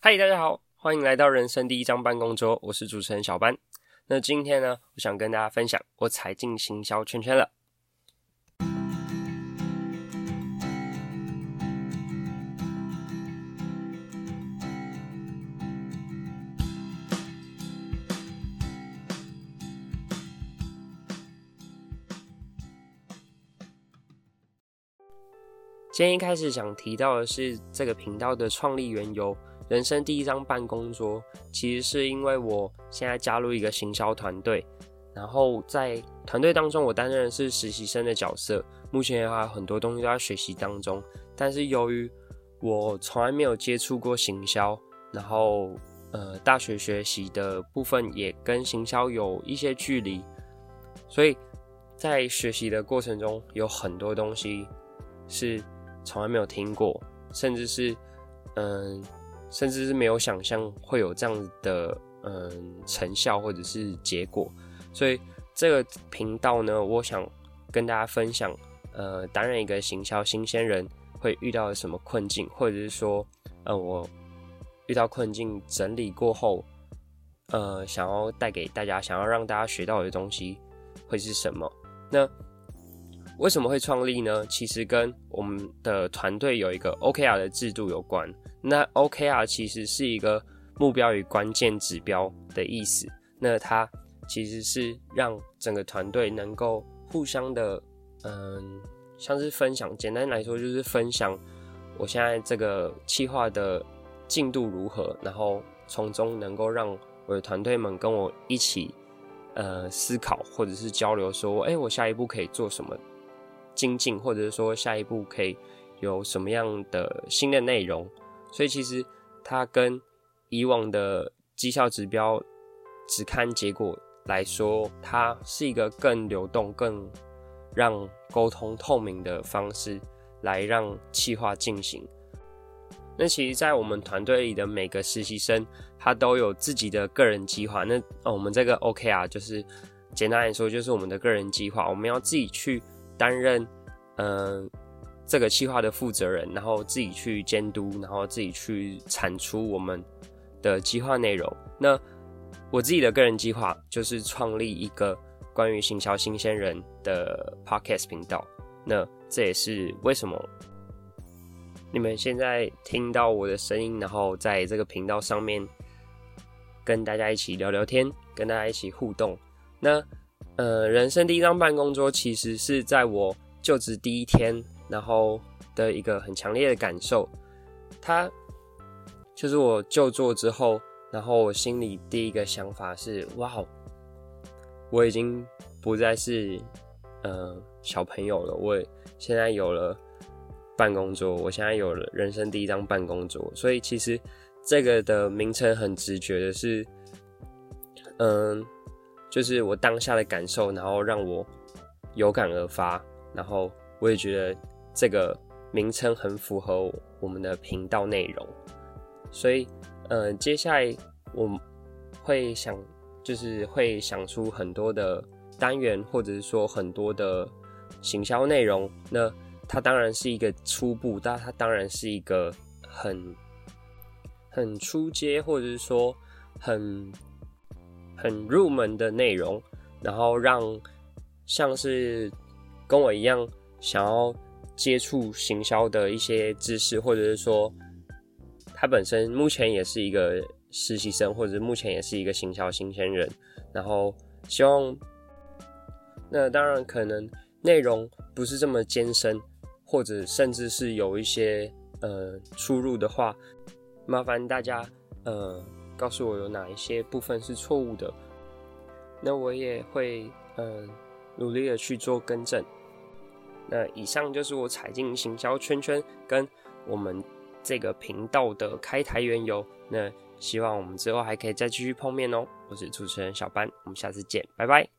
嗨，大家好，欢迎来到人生第一张办公桌，我是主持人小班。那今天呢，我想跟大家分享我踩进行销圈圈了。今天一开始想提到的是这个频道的创立缘由。人生第一张办公桌，其实是因为我现在加入一个行销团队，然后在团队当中，我担任的是实习生的角色。目前还有很多东西都在学习当中，但是由于我从来没有接触过行销，然后呃，大学学习的部分也跟行销有一些距离，所以在学习的过程中，有很多东西是从来没有听过，甚至是嗯。甚至是没有想象会有这样的嗯成效或者是结果，所以这个频道呢，我想跟大家分享，呃，担任一个行销新鲜人会遇到什么困境，或者是说，呃，我遇到困境整理过后，呃，想要带给大家，想要让大家学到的东西会是什么？那为什么会创立呢？其实跟我们的团队有一个 OKR 的制度有关。那 OKR 其实是一个目标与关键指标的意思。那它其实是让整个团队能够互相的，嗯，像是分享。简单来说，就是分享我现在这个企划的进度如何，然后从中能够让我的团队们跟我一起，呃，思考或者是交流，说，哎，我下一步可以做什么精进，或者是说下一步可以有什么样的新的内容。所以其实它跟以往的绩效指标只看结果来说，它是一个更流动、更让沟通透明的方式来让企划进行。那其实，在我们团队里的每个实习生，他都有自己的个人计划。那我们这个 OKR 就是简单来说，就是我们的个人计划，我们要自己去担任，嗯、呃。这个企划的负责人，然后自己去监督，然后自己去产出我们的计划内容。那我自己的个人计划就是创立一个关于行销新鲜人的 podcast 频道。那这也是为什么你们现在听到我的声音，然后在这个频道上面跟大家一起聊聊天，跟大家一起互动。那呃，人生第一张办公桌其实是在我就职第一天。然后的一个很强烈的感受，他就是我就座之后，然后我心里第一个想法是：哇，我已经不再是呃小朋友了，我现在有了办公桌，我现在有了人生第一张办公桌。所以其实这个的名称很直觉的是，嗯，就是我当下的感受，然后让我有感而发，然后我也觉得。这个名称很符合我们的频道内容，所以，呃，接下来我会想，就是会想出很多的单元，或者是说很多的行销内容。那它当然是一个初步，但它当然是一个很很初阶，或者是说很很入门的内容，然后让像是跟我一样想要。接触行销的一些知识，或者是说，他本身目前也是一个实习生，或者是目前也是一个行销新鲜人。然后希望，那当然可能内容不是这么艰深，或者甚至是有一些呃出入的话，麻烦大家呃告诉我有哪一些部分是错误的，那我也会嗯、呃、努力的去做更正。那以上就是我踩进行销圈圈跟我们这个频道的开台缘由。那希望我们之后还可以再继续碰面哦。我是主持人小班，我们下次见，拜拜。